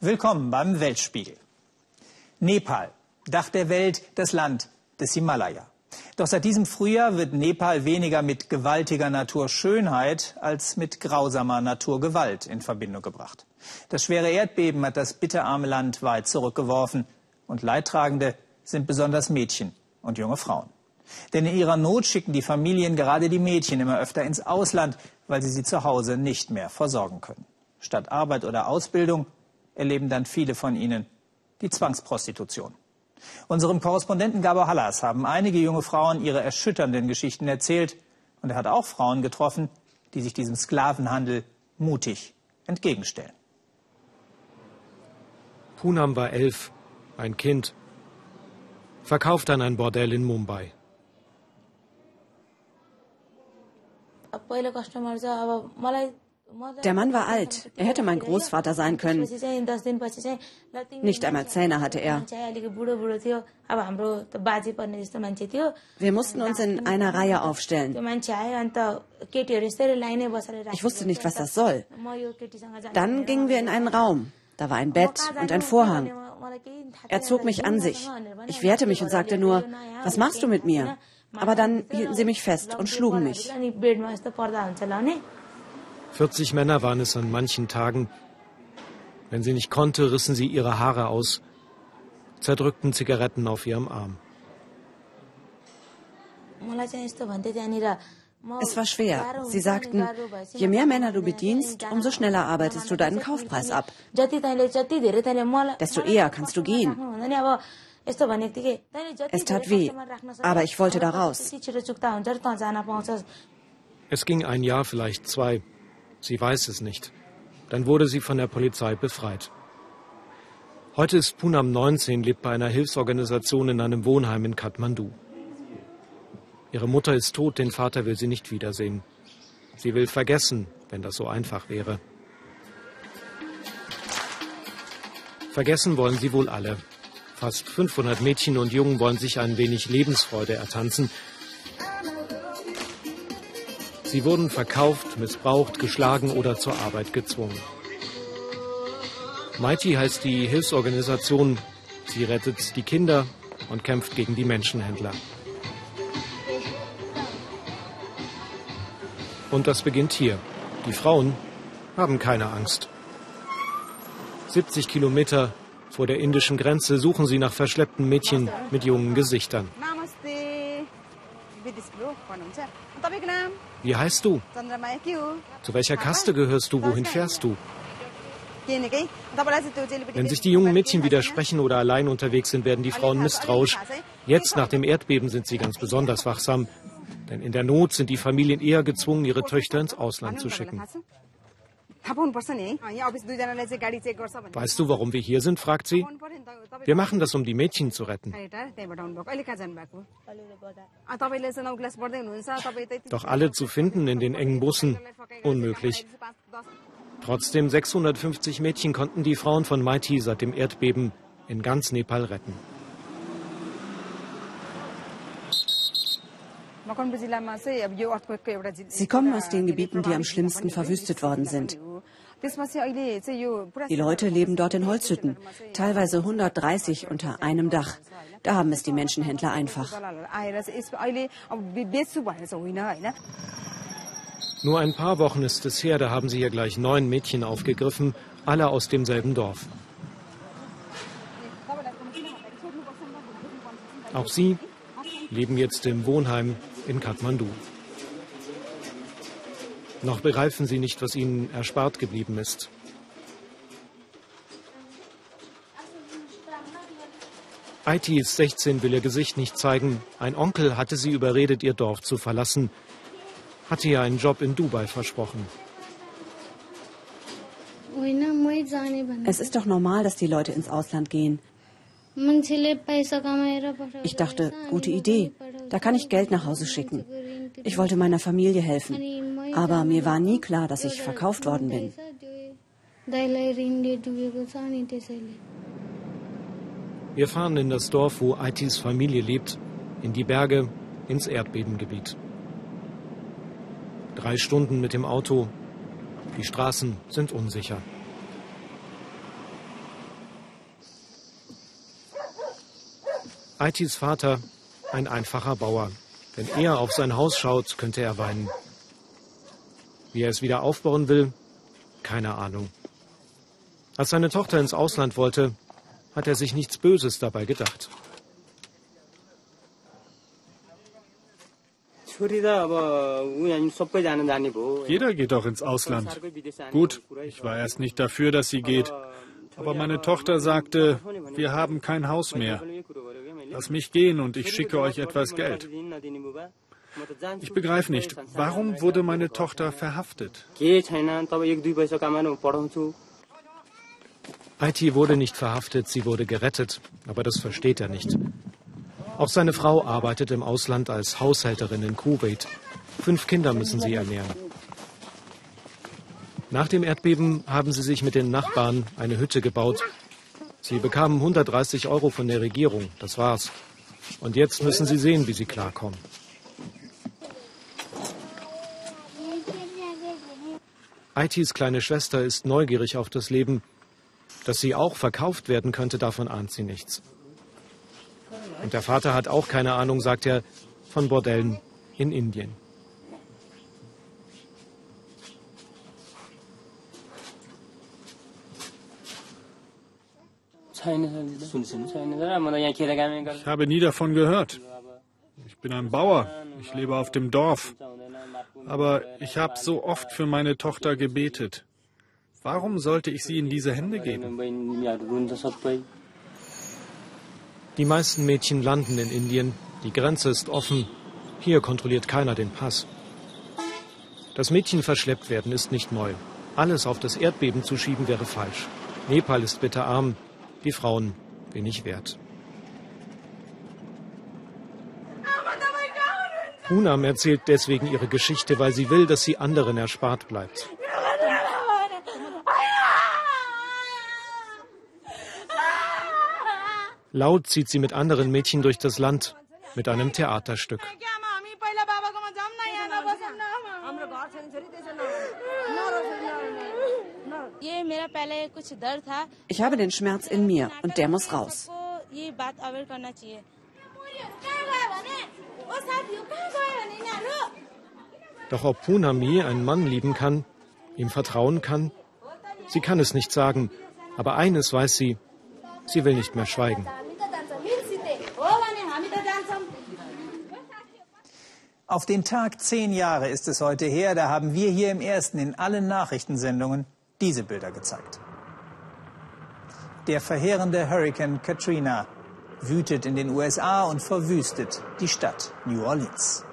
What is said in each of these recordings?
Willkommen beim Weltspiegel. Nepal, Dach der Welt, das Land des Himalaya. Doch seit diesem Frühjahr wird Nepal weniger mit gewaltiger Naturschönheit als mit grausamer Naturgewalt in Verbindung gebracht. Das schwere Erdbeben hat das bitterarme Land weit zurückgeworfen und Leidtragende sind besonders Mädchen und junge Frauen. Denn in ihrer Not schicken die Familien gerade die Mädchen immer öfter ins Ausland, weil sie sie zu Hause nicht mehr versorgen können. Statt Arbeit oder Ausbildung erleben dann viele von ihnen die Zwangsprostitution. Unserem Korrespondenten Gabor Hallas haben einige junge Frauen ihre erschütternden Geschichten erzählt. Und er hat auch Frauen getroffen, die sich diesem Sklavenhandel mutig entgegenstellen. Punam war elf, ein Kind, verkauft an ein Bordell in Mumbai. Der Mann war alt. Er hätte mein Großvater sein können. Nicht einmal Zähne hatte er. Wir mussten uns in einer Reihe aufstellen. Ich wusste nicht, was das soll. Dann gingen wir in einen Raum. Da war ein Bett und ein Vorhang. Er zog mich an sich. Ich wehrte mich und sagte nur, was machst du mit mir? Aber dann hielten sie mich fest und schlugen mich. 40 Männer waren es an manchen Tagen. Wenn sie nicht konnte, rissen sie ihre Haare aus, zerdrückten Zigaretten auf ihrem Arm. Es war schwer. Sie sagten, je mehr Männer du bedienst, umso schneller arbeitest du deinen Kaufpreis ab. Desto eher kannst du gehen. Es tat weh, aber ich wollte da raus. Es ging ein Jahr, vielleicht zwei. Sie weiß es nicht. Dann wurde sie von der Polizei befreit. Heute ist Punam 19, lebt bei einer Hilfsorganisation in einem Wohnheim in Kathmandu. Ihre Mutter ist tot, den Vater will sie nicht wiedersehen. Sie will vergessen, wenn das so einfach wäre. Vergessen wollen sie wohl alle. Fast 500 Mädchen und Jungen wollen sich ein wenig Lebensfreude ertanzen, Sie wurden verkauft, missbraucht, geschlagen oder zur Arbeit gezwungen. Mighty heißt die Hilfsorganisation. Sie rettet die Kinder und kämpft gegen die Menschenhändler. Und das beginnt hier. Die Frauen haben keine Angst. 70 Kilometer vor der indischen Grenze suchen sie nach verschleppten Mädchen mit jungen Gesichtern. Wie heißt du? Zu welcher Kaste gehörst du? Wohin fährst du? Wenn sich die jungen Mädchen widersprechen oder allein unterwegs sind, werden die Frauen misstrauisch. Jetzt nach dem Erdbeben sind sie ganz besonders wachsam. Denn in der Not sind die Familien eher gezwungen, ihre Töchter ins Ausland zu schicken. Weißt du, warum wir hier sind? fragt sie. Wir machen das, um die Mädchen zu retten. Doch alle zu finden in den engen Bussen, unmöglich. Trotzdem 650 Mädchen konnten die Frauen von Mighty seit dem Erdbeben in ganz Nepal retten. Sie kommen aus den Gebieten, die am schlimmsten verwüstet worden sind. Die Leute leben dort in Holzhütten, teilweise 130 unter einem Dach. Da haben es die Menschenhändler einfach. Nur ein paar Wochen ist es her, da haben sie hier gleich neun Mädchen aufgegriffen, alle aus demselben Dorf. Auch sie leben jetzt im Wohnheim in Kathmandu. Noch begreifen sie nicht, was ihnen erspart geblieben ist. IT ist 16, will ihr Gesicht nicht zeigen. Ein Onkel hatte sie überredet, ihr Dorf zu verlassen. Hatte ihr einen Job in Dubai versprochen. Es ist doch normal, dass die Leute ins Ausland gehen. Ich dachte, gute Idee. Da kann ich Geld nach Hause schicken. Ich wollte meiner Familie helfen. Aber mir war nie klar, dass ich verkauft worden bin. Wir fahren in das Dorf, wo Aitis Familie lebt, in die Berge, ins Erdbebengebiet. Drei Stunden mit dem Auto. Die Straßen sind unsicher. Aitis Vater, ein einfacher Bauer. Wenn er auf sein Haus schaut, könnte er weinen. Wie er es wieder aufbauen will, keine Ahnung. Als seine Tochter ins Ausland wollte, hat er sich nichts Böses dabei gedacht. Jeder geht doch ins Ausland. Gut, ich war erst nicht dafür, dass sie geht. Aber meine Tochter sagte, wir haben kein Haus mehr. Lass mich gehen und ich schicke euch etwas Geld. Ich begreife nicht, warum wurde meine Tochter verhaftet? Aiti wurde nicht verhaftet, sie wurde gerettet, aber das versteht er nicht. Auch seine Frau arbeitet im Ausland als Haushälterin in Kuwait. Fünf Kinder müssen sie ernähren. Nach dem Erdbeben haben sie sich mit den Nachbarn eine Hütte gebaut. Sie bekamen 130 Euro von der Regierung, das war's. Und jetzt müssen sie sehen, wie sie klarkommen. Aitis kleine Schwester ist neugierig auf das Leben. Dass sie auch verkauft werden könnte, davon ahnt sie nichts. Und der Vater hat auch keine Ahnung, sagt er, von Bordellen in Indien. Ich habe nie davon gehört. Ich bin ein Bauer. Ich lebe auf dem Dorf. Aber ich habe so oft für meine Tochter gebetet. Warum sollte ich sie in diese Hände geben? Die meisten Mädchen landen in Indien. Die Grenze ist offen. Hier kontrolliert keiner den Pass. Dass Mädchen verschleppt werden, ist nicht neu. Alles auf das Erdbeben zu schieben wäre falsch. Nepal ist bitterarm, die Frauen wenig wert. Punam erzählt deswegen ihre Geschichte, weil sie will, dass sie anderen erspart bleibt. Laut zieht sie mit anderen Mädchen durch das Land mit einem Theaterstück. Ich habe den Schmerz in mir und der muss raus. Doch ob Punami einen Mann lieben kann, ihm vertrauen kann, sie kann es nicht sagen. Aber eines weiß sie, sie will nicht mehr schweigen. Auf den Tag zehn Jahre ist es heute her, da haben wir hier im Ersten in allen Nachrichtensendungen diese Bilder gezeigt. Der verheerende Hurrikan Katrina wütet in den USA und verwüstet die Stadt New Orleans.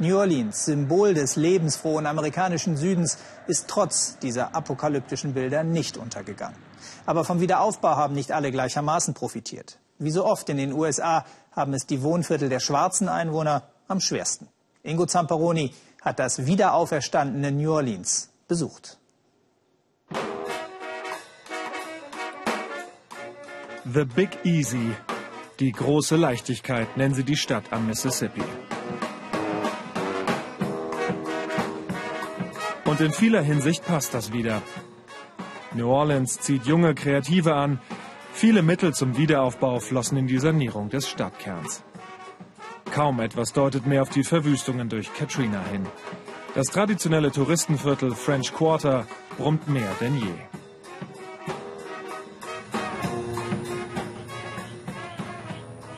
New Orleans, Symbol des lebensfrohen amerikanischen Südens, ist trotz dieser apokalyptischen Bilder nicht untergegangen. Aber vom Wiederaufbau haben nicht alle gleichermaßen profitiert. Wie so oft in den USA haben es die Wohnviertel der schwarzen Einwohner am schwersten. Ingo Zamperoni hat das wiederauferstandene New Orleans besucht. The Big Easy, die große Leichtigkeit, nennen sie die Stadt am Mississippi. Und in vieler Hinsicht passt das wieder. New Orleans zieht junge Kreative an, Viele Mittel zum Wiederaufbau flossen in die Sanierung des Stadtkerns. Kaum etwas deutet mehr auf die Verwüstungen durch Katrina hin. Das traditionelle Touristenviertel French Quarter brummt mehr denn je.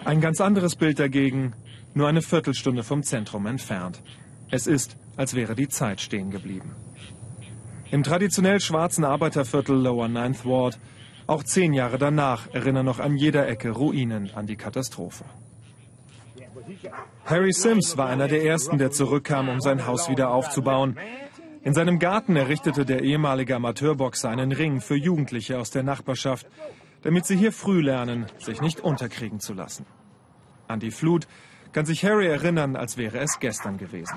Ein ganz anderes Bild dagegen, nur eine Viertelstunde vom Zentrum entfernt. Es ist, als wäre die Zeit stehen geblieben. Im traditionell schwarzen Arbeiterviertel Lower Ninth Ward auch zehn Jahre danach erinnern noch an jeder Ecke Ruinen an die Katastrophe. Harry Sims war einer der ersten, der zurückkam, um sein Haus wieder aufzubauen. In seinem Garten errichtete der ehemalige Amateurboxer einen Ring für Jugendliche aus der Nachbarschaft, damit sie hier früh lernen, sich nicht unterkriegen zu lassen. An die Flut kann sich Harry erinnern, als wäre es gestern gewesen.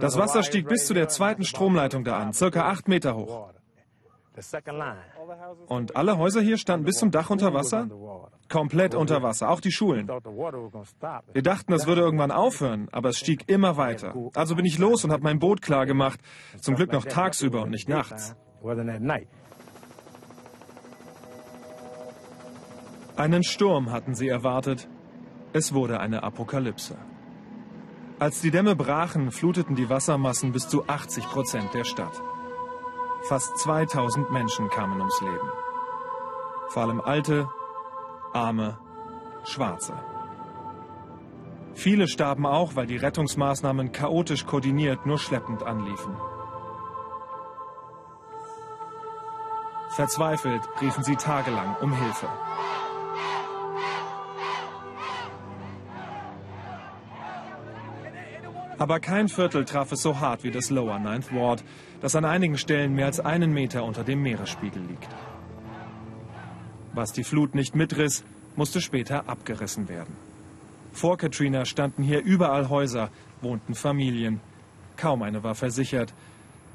Das Wasser stieg bis zu der zweiten Stromleitung da an, circa acht Meter hoch. Und alle Häuser hier standen bis zum Dach unter Wasser? Komplett unter Wasser, auch die Schulen. Wir dachten, das würde irgendwann aufhören, aber es stieg immer weiter. Also bin ich los und habe mein Boot klar gemacht. Zum Glück noch tagsüber und nicht nachts. Einen Sturm hatten sie erwartet. Es wurde eine Apokalypse. Als die Dämme brachen, fluteten die Wassermassen bis zu 80 Prozent der Stadt. Fast 2000 Menschen kamen ums Leben. Vor allem Alte, Arme, Schwarze. Viele starben auch, weil die Rettungsmaßnahmen chaotisch koordiniert nur schleppend anliefen. Verzweifelt riefen sie tagelang um Hilfe. Aber kein Viertel traf es so hart wie das Lower Ninth Ward, das an einigen Stellen mehr als einen Meter unter dem Meeresspiegel liegt. Was die Flut nicht mitriss, musste später abgerissen werden. Vor Katrina standen hier überall Häuser, wohnten Familien. Kaum eine war versichert.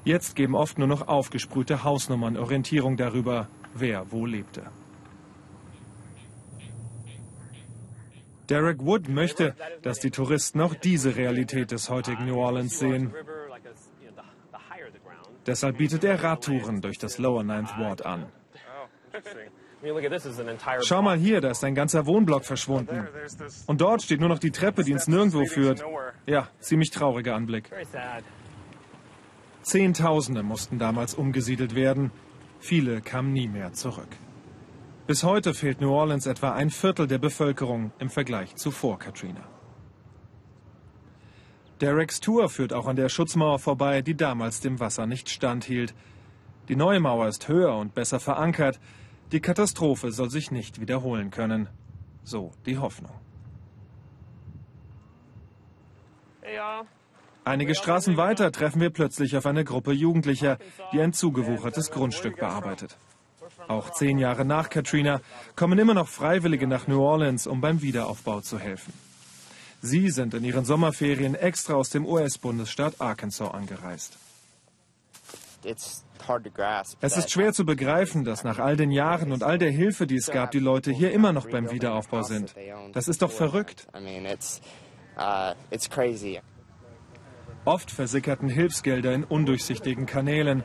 Jetzt geben oft nur noch aufgesprühte Hausnummern Orientierung darüber, wer wo lebte. Derek Wood möchte, dass die Touristen auch diese Realität des heutigen New Orleans sehen. Deshalb bietet er Radtouren durch das Lower Ninth Ward an. Schau mal hier, da ist ein ganzer Wohnblock verschwunden. Und dort steht nur noch die Treppe, die ins Nirgendwo führt. Ja, ziemlich trauriger Anblick. Zehntausende mussten damals umgesiedelt werden. Viele kamen nie mehr zurück. Bis heute fehlt New Orleans etwa ein Viertel der Bevölkerung im Vergleich zu vor Katrina. Dereks Tour führt auch an der Schutzmauer vorbei, die damals dem Wasser nicht standhielt. Die neue Mauer ist höher und besser verankert. Die Katastrophe soll sich nicht wiederholen können. So die Hoffnung. Einige Straßen weiter treffen wir plötzlich auf eine Gruppe Jugendlicher, die ein zugewuchertes Grundstück bearbeitet. Auch zehn Jahre nach Katrina kommen immer noch Freiwillige nach New Orleans, um beim Wiederaufbau zu helfen. Sie sind in ihren Sommerferien extra aus dem US-Bundesstaat Arkansas angereist. Es ist schwer zu begreifen, dass nach all den Jahren und all der Hilfe, die es gab, die Leute hier immer noch beim Wiederaufbau sind. Das ist doch verrückt. Uh, Oft versickerten Hilfsgelder in undurchsichtigen Kanälen.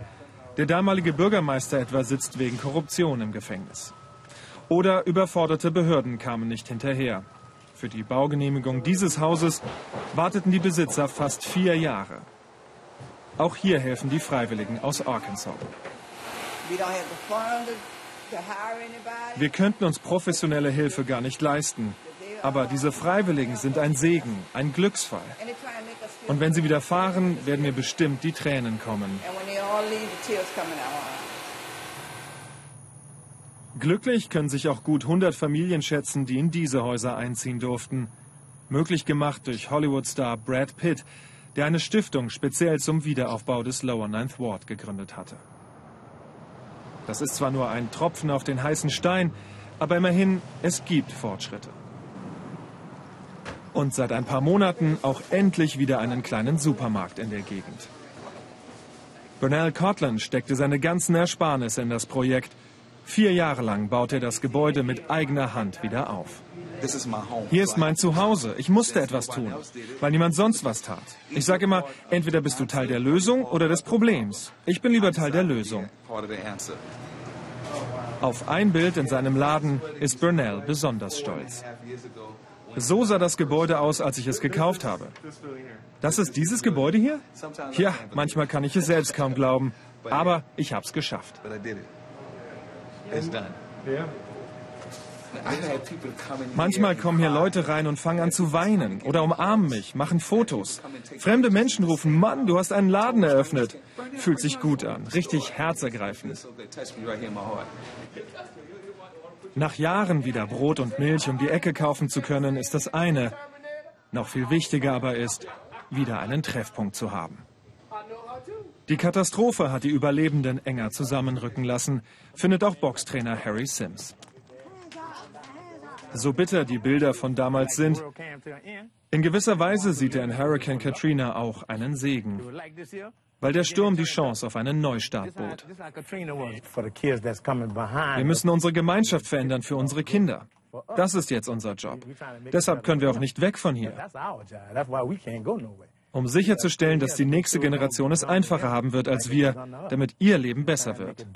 Der damalige Bürgermeister etwa sitzt wegen Korruption im Gefängnis. Oder überforderte Behörden kamen nicht hinterher. Für die Baugenehmigung dieses Hauses warteten die Besitzer fast vier Jahre. Auch hier helfen die Freiwilligen aus Arkansas. Wir könnten uns professionelle Hilfe gar nicht leisten. Aber diese Freiwilligen sind ein Segen, ein Glücksfall. Und wenn sie wieder fahren, werden mir bestimmt die Tränen kommen. Glücklich können sich auch gut 100 Familien schätzen, die in diese Häuser einziehen durften. Möglich gemacht durch Hollywood-Star Brad Pitt, der eine Stiftung speziell zum Wiederaufbau des Lower Ninth Ward gegründet hatte. Das ist zwar nur ein Tropfen auf den heißen Stein, aber immerhin, es gibt Fortschritte. Und seit ein paar Monaten auch endlich wieder einen kleinen Supermarkt in der Gegend. Bernal Cortland steckte seine ganzen Ersparnisse in das Projekt. Vier Jahre lang baut er das Gebäude mit eigener Hand wieder auf. Hier ist mein Zuhause. Ich musste etwas tun, weil niemand sonst was tat. Ich sage immer, entweder bist du Teil der Lösung oder des Problems. Ich bin lieber Teil der Lösung. Auf ein Bild in seinem Laden ist Burnell besonders stolz. So sah das Gebäude aus, als ich es gekauft habe. Das ist dieses Gebäude hier? Ja, manchmal kann ich es selbst kaum glauben. Aber ich habe es geschafft. Manchmal kommen hier Leute rein und fangen an zu weinen oder umarmen mich, machen Fotos. Fremde Menschen rufen, Mann, du hast einen Laden eröffnet. Fühlt sich gut an, richtig herzergreifend. Nach Jahren wieder Brot und Milch um die Ecke kaufen zu können, ist das eine. Noch viel wichtiger aber ist, wieder einen Treffpunkt zu haben. Die Katastrophe hat die Überlebenden enger zusammenrücken lassen, findet auch Boxtrainer Harry Sims. So bitter die Bilder von damals sind, in gewisser Weise sieht er in Hurricane Katrina auch einen Segen. weil der Sturm die Chance auf einen Neustart bot. Wir müssen unsere Gemeinschaft verändern für unsere Kinder. Das ist jetzt unser Job. Deshalb können wir auch nicht weg von hier. Um sicherzustellen, dass die nächste Generation es einfacher haben wird als wir, damit ihr Leben besser wird.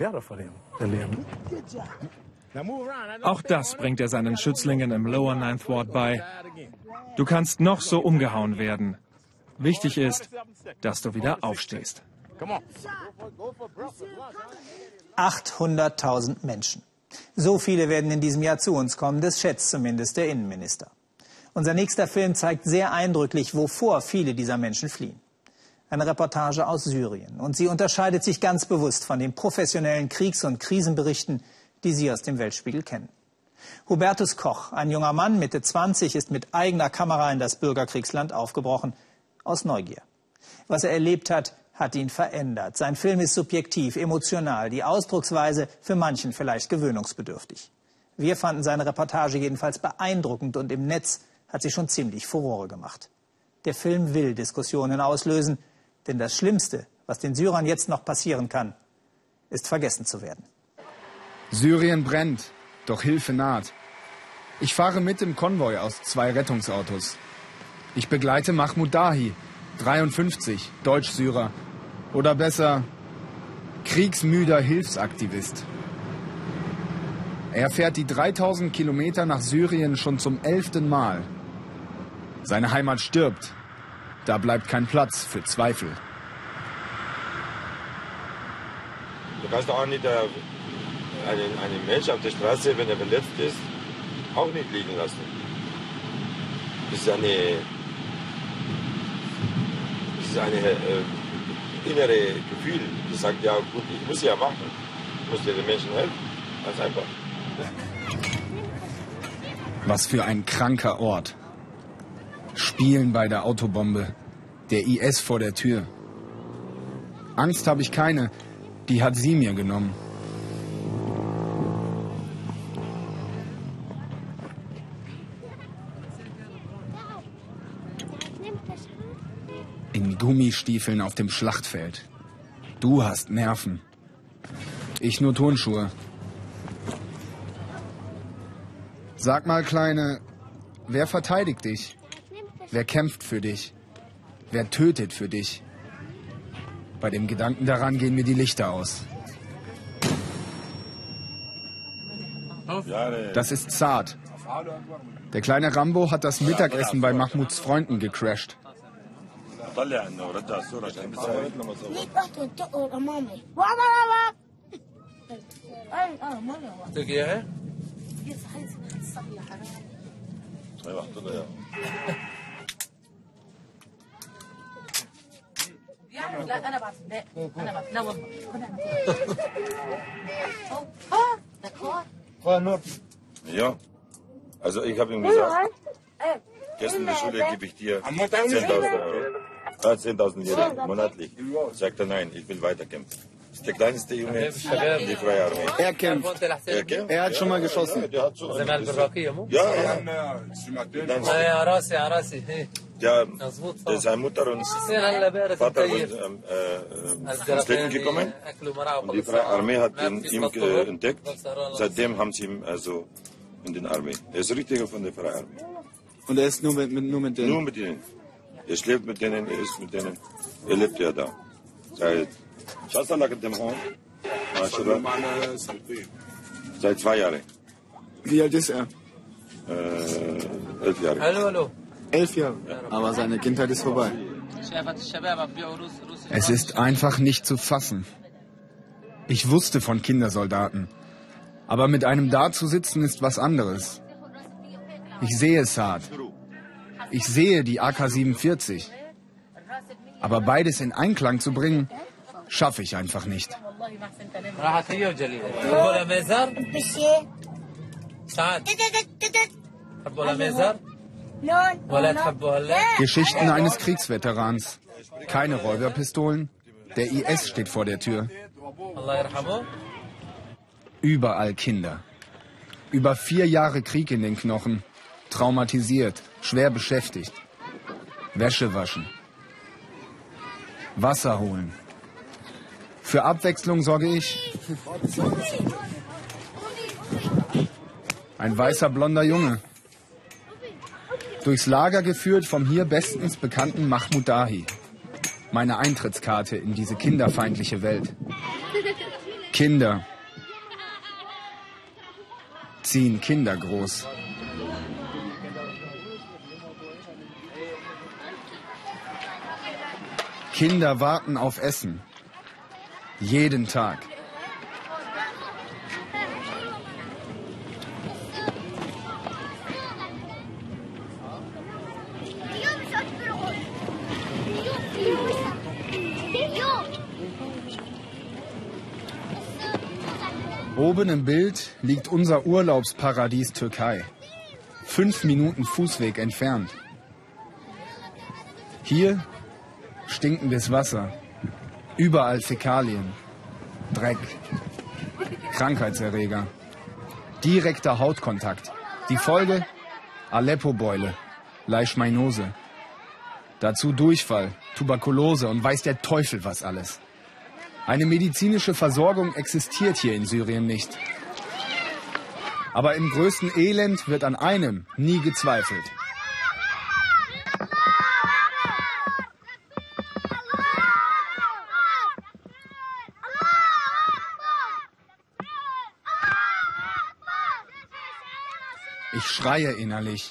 Auch das bringt er seinen Schützlingen im Lower Ninth Ward bei. Du kannst noch so umgehauen werden. Wichtig ist, dass du wieder aufstehst. 800.000 Menschen. So viele werden in diesem Jahr zu uns kommen, das schätzt zumindest der Innenminister. Unser nächster Film zeigt sehr eindrücklich, wovor viele dieser Menschen fliehen. Eine Reportage aus Syrien. Und sie unterscheidet sich ganz bewusst von den professionellen Kriegs- und Krisenberichten, die Sie aus dem Weltspiegel kennen. Hubertus Koch, ein junger Mann, Mitte 20, ist mit eigener Kamera in das Bürgerkriegsland aufgebrochen, aus Neugier. Was er erlebt hat, hat ihn verändert. Sein Film ist subjektiv, emotional, die Ausdrucksweise für manchen vielleicht gewöhnungsbedürftig. Wir fanden seine Reportage jedenfalls beeindruckend und im Netz hat sie schon ziemlich Furore gemacht. Der Film will Diskussionen auslösen, denn das Schlimmste, was den Syrern jetzt noch passieren kann, ist vergessen zu werden. Syrien brennt, doch Hilfe naht. Ich fahre mit im Konvoi aus zwei Rettungsautos. Ich begleite Mahmoud Dahi, 53, Deutsch-Syrer. Oder besser, kriegsmüder Hilfsaktivist. Er fährt die 3000 Kilometer nach Syrien schon zum elften Mal. Seine Heimat stirbt. Da bleibt kein Platz für Zweifel. Du kannst auch nicht äh, einen, einen Mensch auf der Straße, wenn er verletzt ist, auch nicht liegen lassen. Das ist eine, das ist eine äh, innere Gefühl, das sagt, ja gut, ich muss ja machen, ich muss den Menschen helfen, ganz einfach. Was für ein kranker Ort. Spielen bei der Autobombe, der IS vor der Tür. Angst habe ich keine, die hat sie mir genommen. In Gummistiefeln auf dem Schlachtfeld. Du hast Nerven. Ich nur Turnschuhe. Sag mal, Kleine, wer verteidigt dich? Wer kämpft für dich? Wer tötet für dich? Bei dem Gedanken daran gehen mir die Lichter aus. Das ist Zart. Der kleine Rambo hat das Mittagessen bei Mahmuds Freunden gecrashed. طلع إنه رد على الصورة عشان بس لما ليك رحت وتقر امامي وأنا لا. أي آه مرة قلت صحيح إيه؟ أيوة، اياها؟ أيوه حط لها إياها. لا أنا بعصبناك أنا بعصبناك لا والله. ها إيه أيوة، أيوة. إيه ده كار كار نور Ja. Also ich habe ihm gesagt, gestern in der Schule gebe ich dir 10.000 Euro. Äh, 10.000 Lira monatlich. Sagt er, nein, ich will weiterkämpfen. Das ist der kleinste Junge in die Freie Armee. Er kämpft. Er kämpft. Er hat schon mal geschossen. Ja, der bisschen- Ja, ja. Dann, ja, der ist seine Mutter und Vater sind ähm, äh, ins Leben gekommen und die Freie Armee hat ihn, ihm äh, entdeckt. Seitdem haben sie ihn also in den Armee. Er ist Richtiger von der Freien Armee. Und er ist nur mit, mit, nur mit Nur mit ihnen. Er schläft mit denen, er ist mit denen. Er lebt ja da. Seit dem. Seit zwei Jahren. Wie alt ist er? Äh, elf Jahre. Elf Jahre. Aber seine Kindheit ist vorbei. Es ist einfach nicht zu fassen. Ich wusste von Kindersoldaten. Aber mit einem da zu sitzen ist was anderes. Ich sehe Saad. Ich sehe die AK-47. Aber beides in Einklang zu bringen, schaffe ich einfach nicht. Geschichten eines Kriegsveterans. Keine Räuberpistolen. Der IS steht vor der Tür. Überall Kinder. Über vier Jahre Krieg in den Knochen. Traumatisiert, schwer beschäftigt. Wäsche waschen. Wasser holen, Für Abwechslung sorge ich. Ein weißer blonder Junge. Durchs Lager geführt vom hier bestens bekannten Mahmoud Dahi. Meine Eintrittskarte in diese kinderfeindliche Welt. Kinder ziehen Kinder groß. Kinder warten auf Essen. Jeden Tag. Oben im Bild liegt unser Urlaubsparadies Türkei. Fünf Minuten Fußweg entfernt. Hier stinkendes Wasser, überall Fäkalien, Dreck, Krankheitserreger, direkter Hautkontakt. Die Folge? Aleppo-Beule, Leishmaniose. Dazu Durchfall, Tuberkulose und weiß der Teufel was alles. Eine medizinische Versorgung existiert hier in Syrien nicht. Aber im größten Elend wird an einem nie gezweifelt. Ich schreie innerlich.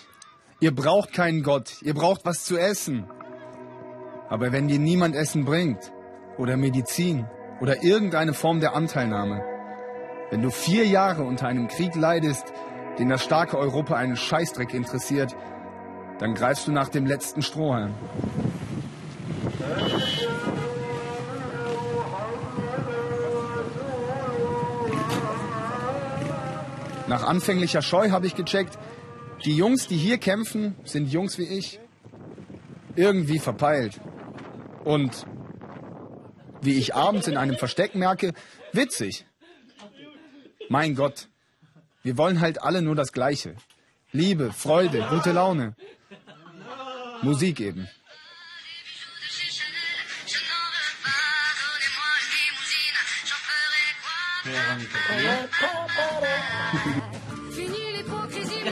Ihr braucht keinen Gott, ihr braucht was zu essen. Aber wenn dir niemand Essen bringt oder Medizin oder irgendeine Form der Anteilnahme. Wenn du vier Jahre unter einem Krieg leidest, den das starke Europa einen Scheißdreck interessiert, dann greifst du nach dem letzten Strohhalm. Nach anfänglicher Scheu habe ich gecheckt, die Jungs, die hier kämpfen, sind Jungs wie ich. Irgendwie verpeilt. Und wie ich abends in einem Versteck merke, witzig. Mein Gott, wir wollen halt alle nur das Gleiche. Liebe, Freude, gute Laune. Musik eben. L'hypocrisie,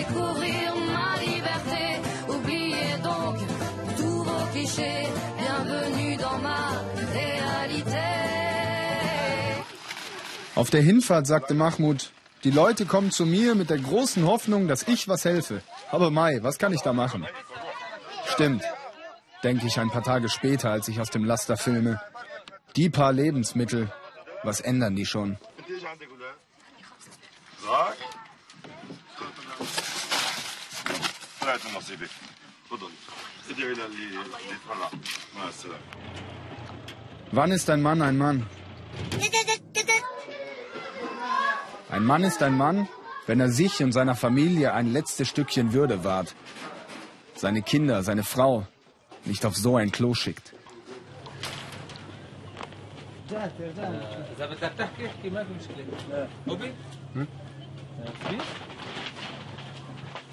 Ensemble découvrir ma liberté. Oubliez donc tous vos clichés. Auf der Hinfahrt sagte Mahmoud, die Leute kommen zu mir mit der großen Hoffnung, dass ich was helfe. Aber Mai, was kann ich da machen? Stimmt, denke ich ein paar Tage später, als ich aus dem Laster filme. Die paar Lebensmittel, was ändern die schon? Wann ist ein Mann ein Mann? Ein Mann ist ein Mann, wenn er sich und seiner Familie ein letztes Stückchen Würde wahrt. Seine Kinder, seine Frau nicht auf so ein Klo schickt.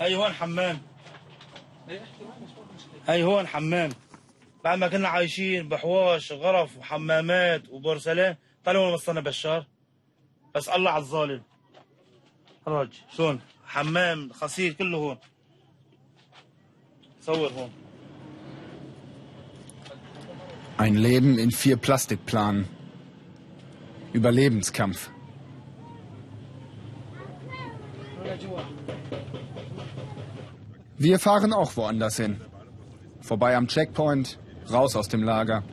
أيوة هاي هون حمام بعد ما كنا عايشين بحواش غرف وحمامات وبورسلان طلعوا وصلنا بشار. بس الله على الظالم. راج شلون؟ حمام خصير كله هون. صور هون. Ein Leben in vier Plastikplanen. Überlebenskampf. Wir fahren auch woanders hin. Vorbei am Checkpoint, raus aus dem Lager.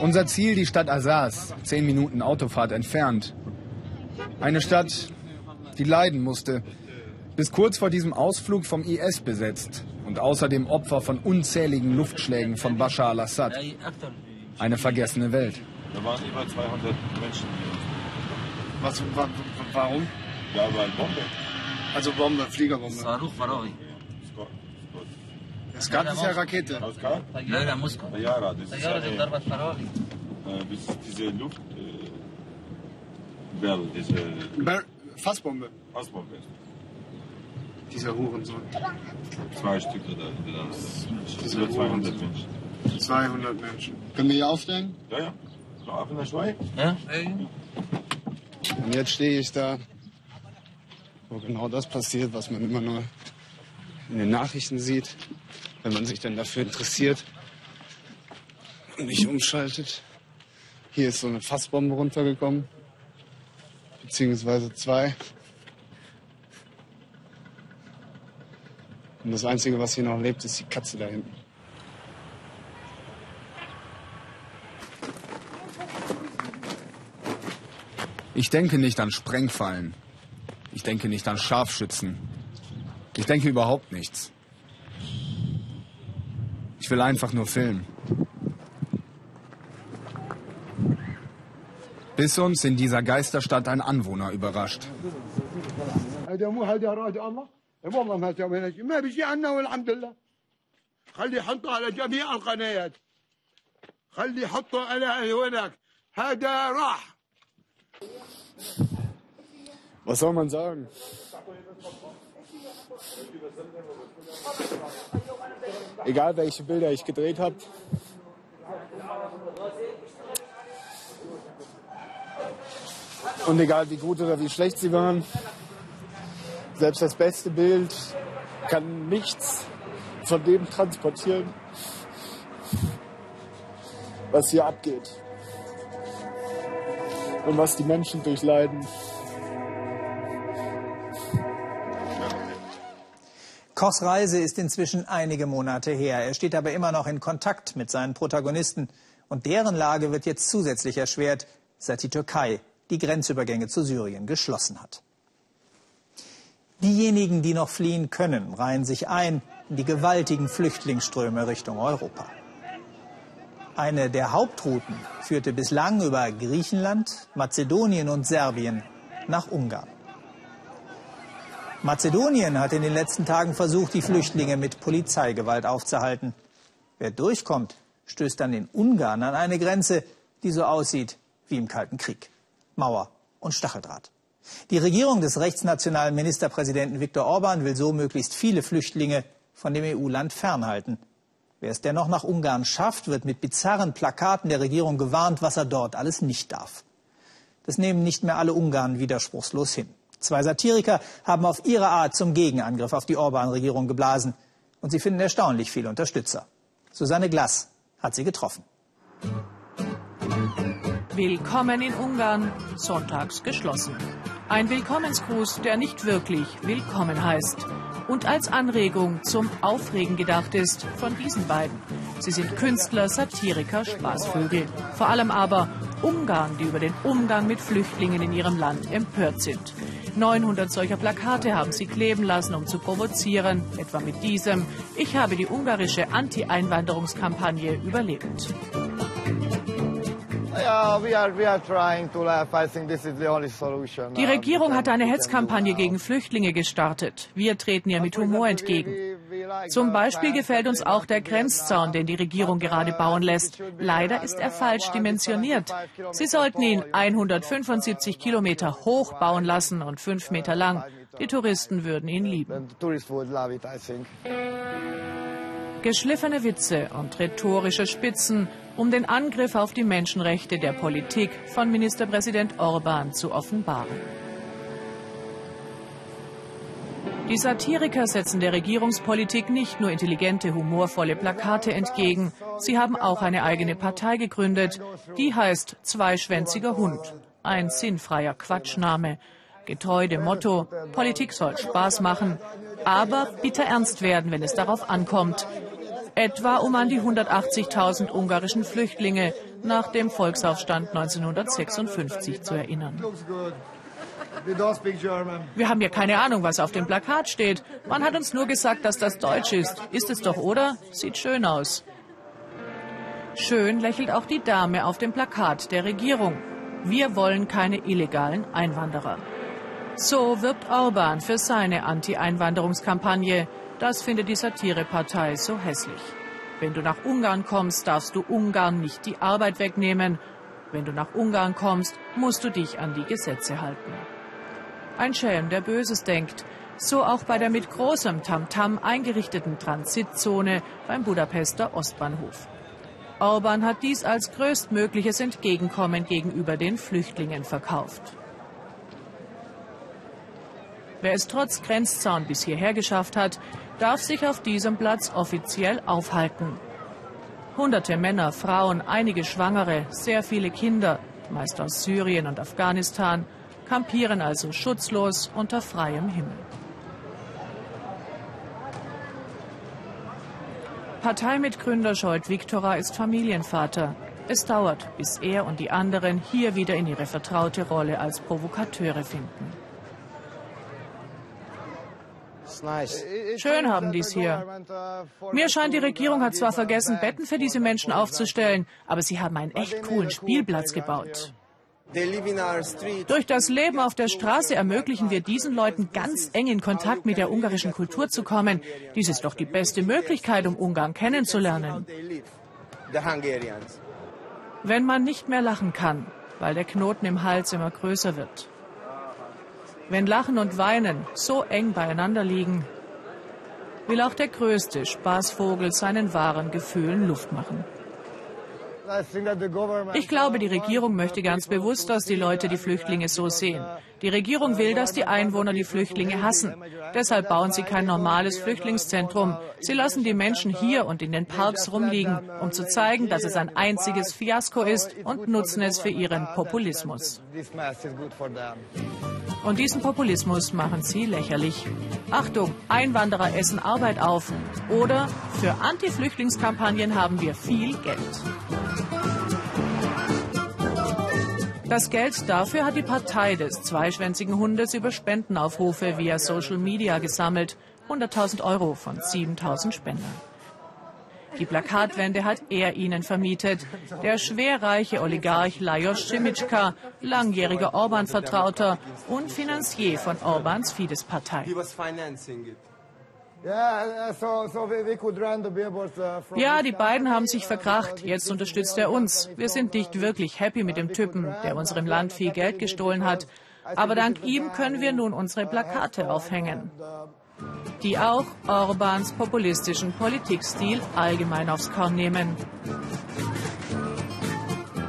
Unser Ziel die Stadt Assas, zehn Minuten Autofahrt entfernt. Eine Stadt, die leiden musste, bis kurz vor diesem Ausflug vom IS besetzt und außerdem Opfer von unzähligen Luftschlägen von Bashar al-Assad. Eine vergessene Welt. Da waren über 200 Menschen hier. Was, wa, warum? Ja, weil Bombe. Also Bombe, Fliegerbombe. Das ist ja Rakete. Aus Ja, Moskau. Ja, das ist eine, äh, diese Luft. Äh, Bell, diese. Fassbombe. Fassbombe. Dieser Hurensohn. Zwei Stück oder das sind 200 Menschen. 200 Menschen. Können wir hier aufstehen? Ja, ja. Auf in der Schweiz? Ja. Und jetzt stehe ich da, wo genau das passiert, was man immer nur in den Nachrichten sieht wenn man sich dann dafür interessiert und nicht umschaltet. Hier ist so eine Fassbombe runtergekommen, beziehungsweise zwei. Und das Einzige, was hier noch lebt, ist die Katze da hinten. Ich denke nicht an Sprengfallen. Ich denke nicht an Scharfschützen. Ich denke überhaupt nichts. Ich will einfach nur filmen. Bis uns in dieser Geisterstadt ein Anwohner überrascht. هذا مو هذا راد الله والله ما سوينا شيء ما بشي عنا والحمد لله خلي يحطوا على جميع القنوات خلي يحطوا على هناك هذا راح Was soll man sagen? Egal welche Bilder ich gedreht habe. Und egal wie gut oder wie schlecht sie waren, selbst das beste Bild kann nichts von dem transportieren, was hier abgeht. Und was die Menschen durchleiden. Kochs Reise ist inzwischen einige Monate her. Er steht aber immer noch in Kontakt mit seinen Protagonisten. Und deren Lage wird jetzt zusätzlich erschwert, seit die Türkei die Grenzübergänge zu Syrien geschlossen hat. Diejenigen, die noch fliehen können, reihen sich ein in die gewaltigen Flüchtlingsströme Richtung Europa. Eine der Hauptrouten führte bislang über Griechenland, Mazedonien und Serbien nach Ungarn. Mazedonien hat in den letzten Tagen versucht, die Flüchtlinge mit Polizeigewalt aufzuhalten. Wer durchkommt, stößt dann in Ungarn an eine Grenze, die so aussieht wie im Kalten Krieg. Mauer und Stacheldraht. Die Regierung des rechtsnationalen Ministerpräsidenten Viktor Orban will so möglichst viele Flüchtlinge von dem EU-Land fernhalten. Wer es dennoch nach Ungarn schafft, wird mit bizarren Plakaten der Regierung gewarnt, was er dort alles nicht darf. Das nehmen nicht mehr alle Ungarn widerspruchslos hin. Zwei Satiriker haben auf ihre Art zum Gegenangriff auf die Orban-Regierung geblasen. Und sie finden erstaunlich viele Unterstützer. Susanne Glass hat sie getroffen. Willkommen in Ungarn, sonntags geschlossen. Ein Willkommensgruß, der nicht wirklich willkommen heißt und als Anregung zum Aufregen gedacht ist von diesen beiden. Sie sind Künstler, Satiriker, Spaßvögel. Vor allem aber Ungarn, die über den Umgang mit Flüchtlingen in ihrem Land empört sind. 900 solcher Plakate haben sie kleben lassen, um zu provozieren, etwa mit diesem Ich habe die ungarische Anti-Einwanderungskampagne überlebt. Die Regierung hat eine Hetzkampagne gegen Flüchtlinge gestartet. Wir treten ihr mit Humor entgegen. Zum Beispiel gefällt uns auch der Grenzzaun, den die Regierung gerade bauen lässt. Leider ist er falsch dimensioniert. Sie sollten ihn 175 Kilometer hoch bauen lassen und fünf Meter lang. Die Touristen würden ihn lieben. Geschliffene Witze und rhetorische Spitzen, um den Angriff auf die Menschenrechte der Politik von Ministerpräsident Orban zu offenbaren. Die Satiriker setzen der Regierungspolitik nicht nur intelligente, humorvolle Plakate entgegen, sie haben auch eine eigene Partei gegründet, die heißt Zweischwänziger Hund. Ein sinnfreier Quatschname. Getreu dem Motto, Politik soll Spaß machen, aber bitter ernst werden, wenn es darauf ankommt. Etwa um an die 180.000 ungarischen Flüchtlinge nach dem Volksaufstand 1956 zu erinnern. Wir haben ja keine Ahnung, was auf dem Plakat steht. Man hat uns nur gesagt, dass das Deutsch ist. Ist es doch, oder? Sieht schön aus. Schön lächelt auch die Dame auf dem Plakat der Regierung. Wir wollen keine illegalen Einwanderer. So wirbt Orban für seine Anti-Einwanderungskampagne. Das findet die Satirepartei so hässlich. Wenn du nach Ungarn kommst, darfst du Ungarn nicht die Arbeit wegnehmen. Wenn du nach Ungarn kommst, musst du dich an die Gesetze halten. Ein Schelm, der Böses denkt. So auch bei der mit großem Tamtam -Tam eingerichteten Transitzone beim Budapester Ostbahnhof. Orban hat dies als größtmögliches Entgegenkommen gegenüber den Flüchtlingen verkauft. Wer es trotz Grenzzaun bis hierher geschafft hat, darf sich auf diesem Platz offiziell aufhalten. Hunderte Männer, Frauen, einige Schwangere, sehr viele Kinder, meist aus Syrien und Afghanistan, kampieren also schutzlos unter freiem Himmel. Parteimitgründer Scholt Viktora ist Familienvater. Es dauert, bis er und die anderen hier wieder in ihre vertraute Rolle als Provokateure finden. Schön haben die es hier. Mir scheint, die Regierung hat zwar vergessen, Betten für diese Menschen aufzustellen, aber sie haben einen echt coolen Spielplatz gebaut. Durch das Leben auf der Straße ermöglichen wir diesen Leuten ganz eng in Kontakt mit der ungarischen Kultur zu kommen. Dies ist doch die beste Möglichkeit, um Ungarn kennenzulernen. Wenn man nicht mehr lachen kann, weil der Knoten im Hals immer größer wird. Wenn Lachen und Weinen so eng beieinander liegen, will auch der größte Spaßvogel seinen wahren Gefühlen Luft machen. Ich glaube, die Regierung möchte ganz bewusst, dass die Leute die Flüchtlinge so sehen. Die Regierung will, dass die Einwohner die Flüchtlinge hassen. Deshalb bauen sie kein normales Flüchtlingszentrum. Sie lassen die Menschen hier und in den Parks rumliegen, um zu zeigen, dass es ein einziges Fiasko ist und nutzen es für ihren Populismus. Und diesen Populismus machen sie lächerlich. Achtung, Einwanderer essen Arbeit auf. Oder für Anti-Flüchtlingskampagnen haben wir viel Geld. Das Geld dafür hat die Partei des zweischwänzigen Hundes über Spendenaufrufe via Social Media gesammelt. 100.000 Euro von 7.000 Spendern. Die Plakatwände hat er ihnen vermietet. Der schwerreiche Oligarch Lajos Cimitschka, langjähriger Orban-Vertrauter und Finanzier von Orbans Fidesz-Partei. Ja, die beiden haben sich verkracht. Jetzt unterstützt er uns. Wir sind nicht wirklich happy mit dem Typen, der unserem Land viel Geld gestohlen hat. Aber dank ihm können wir nun unsere Plakate aufhängen, die auch Orbans populistischen Politikstil allgemein aufs Korn nehmen.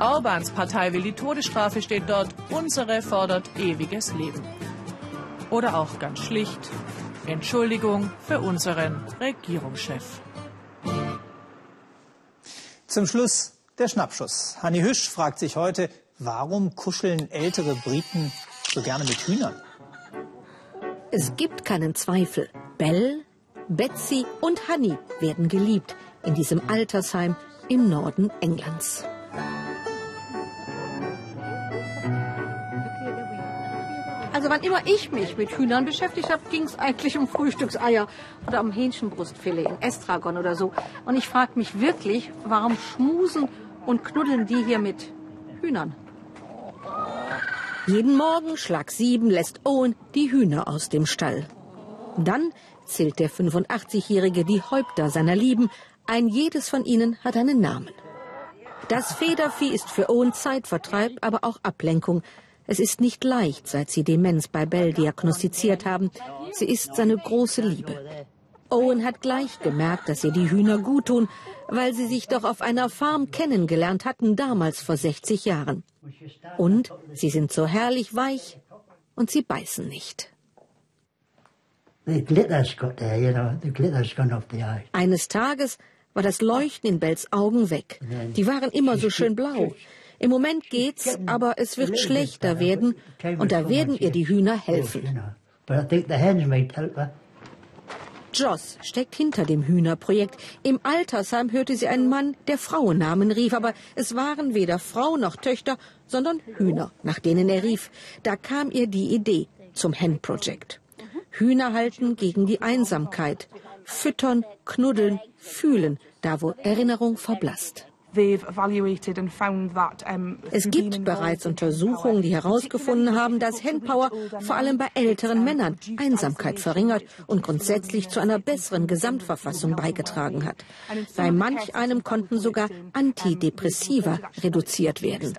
Orbans Partei will die Todesstrafe, steht dort. Unsere fordert ewiges Leben. Oder auch ganz schlicht, Entschuldigung für unseren Regierungschef. Zum Schluss der Schnappschuss. Hanni Hüsch fragt sich heute, warum kuscheln ältere Briten so gerne mit Hühnern? Es gibt keinen Zweifel. Belle, Betsy und Hanni werden geliebt in diesem Altersheim im Norden Englands. Wann immer ich mich mit Hühnern beschäftigt habe, ging es eigentlich um Frühstückseier oder um Hähnchenbrustfilet in Estragon oder so. Und ich frage mich wirklich, warum schmusen und knuddeln die hier mit Hühnern? Jeden Morgen, Schlag sieben, lässt Owen die Hühner aus dem Stall. Dann zählt der 85-Jährige die Häupter seiner Lieben. Ein jedes von ihnen hat einen Namen. Das Federvieh ist für Owen Zeitvertreib, aber auch Ablenkung. Es ist nicht leicht, seit sie Demenz bei Bell diagnostiziert haben. Sie ist seine große Liebe. Owen hat gleich gemerkt, dass ihr die Hühner gut tun, weil sie sich doch auf einer Farm kennengelernt hatten, damals vor 60 Jahren. Und sie sind so herrlich weich und sie beißen nicht. Eines Tages war das Leuchten in Bells Augen weg. Die waren immer so schön blau. Im Moment geht's, aber es wird schlechter werden und da werden ihr die Hühner helfen. Joss steckt hinter dem Hühnerprojekt. Im Altersheim hörte sie einen Mann, der Frauennamen rief, aber es waren weder Frau noch Töchter, sondern Hühner, nach denen er rief. Da kam ihr die Idee zum Hen Project. Hühner halten gegen die Einsamkeit. Füttern, knuddeln, fühlen, da wo Erinnerung verblasst. Es gibt bereits Untersuchungen, die herausgefunden haben, dass Handpower vor allem bei älteren Männern Einsamkeit verringert und grundsätzlich zu einer besseren Gesamtverfassung beigetragen hat. Bei manch einem konnten sogar Antidepressiva reduziert werden.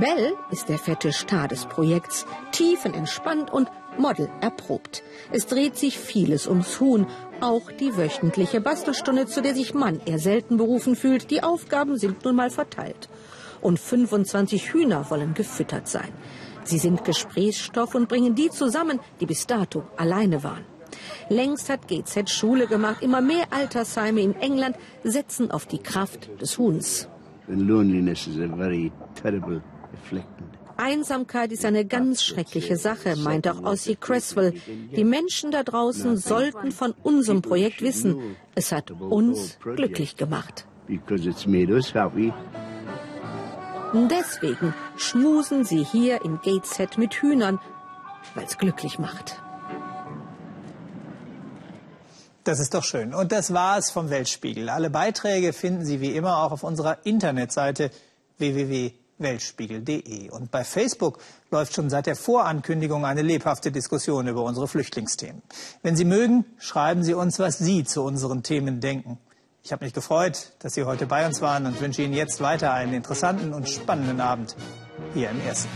Bell ist der fette Star des Projekts, tiefenentspannt und Model erprobt. Es dreht sich vieles ums Huhn, auch die wöchentliche Bastelstunde, zu der sich Mann eher selten berufen fühlt. Die Aufgaben sind nun mal verteilt. Und 25 Hühner wollen gefüttert sein. Sie sind Gesprächsstoff und bringen die zusammen, die bis dato alleine waren. Längst hat GZ Schule gemacht. Immer mehr Altersheime in England setzen auf die Kraft des Huhns. loneliness is a very terrible Einsamkeit ist eine ganz schreckliche Sache, meint auch Ossie Cresswell. Die Menschen da draußen sollten von unserem Projekt wissen. Es hat uns glücklich gemacht. Deswegen schmusen sie hier in Gateshead mit Hühnern, weil es glücklich macht. Das ist doch schön. Und das war es vom Weltspiegel. Alle Beiträge finden Sie wie immer auch auf unserer Internetseite www weltspiegel.de. Und bei Facebook läuft schon seit der Vorankündigung eine lebhafte Diskussion über unsere Flüchtlingsthemen. Wenn Sie mögen, schreiben Sie uns, was Sie zu unseren Themen denken. Ich habe mich gefreut, dass Sie heute bei uns waren und wünsche Ihnen jetzt weiter einen interessanten und spannenden Abend hier im Ersten.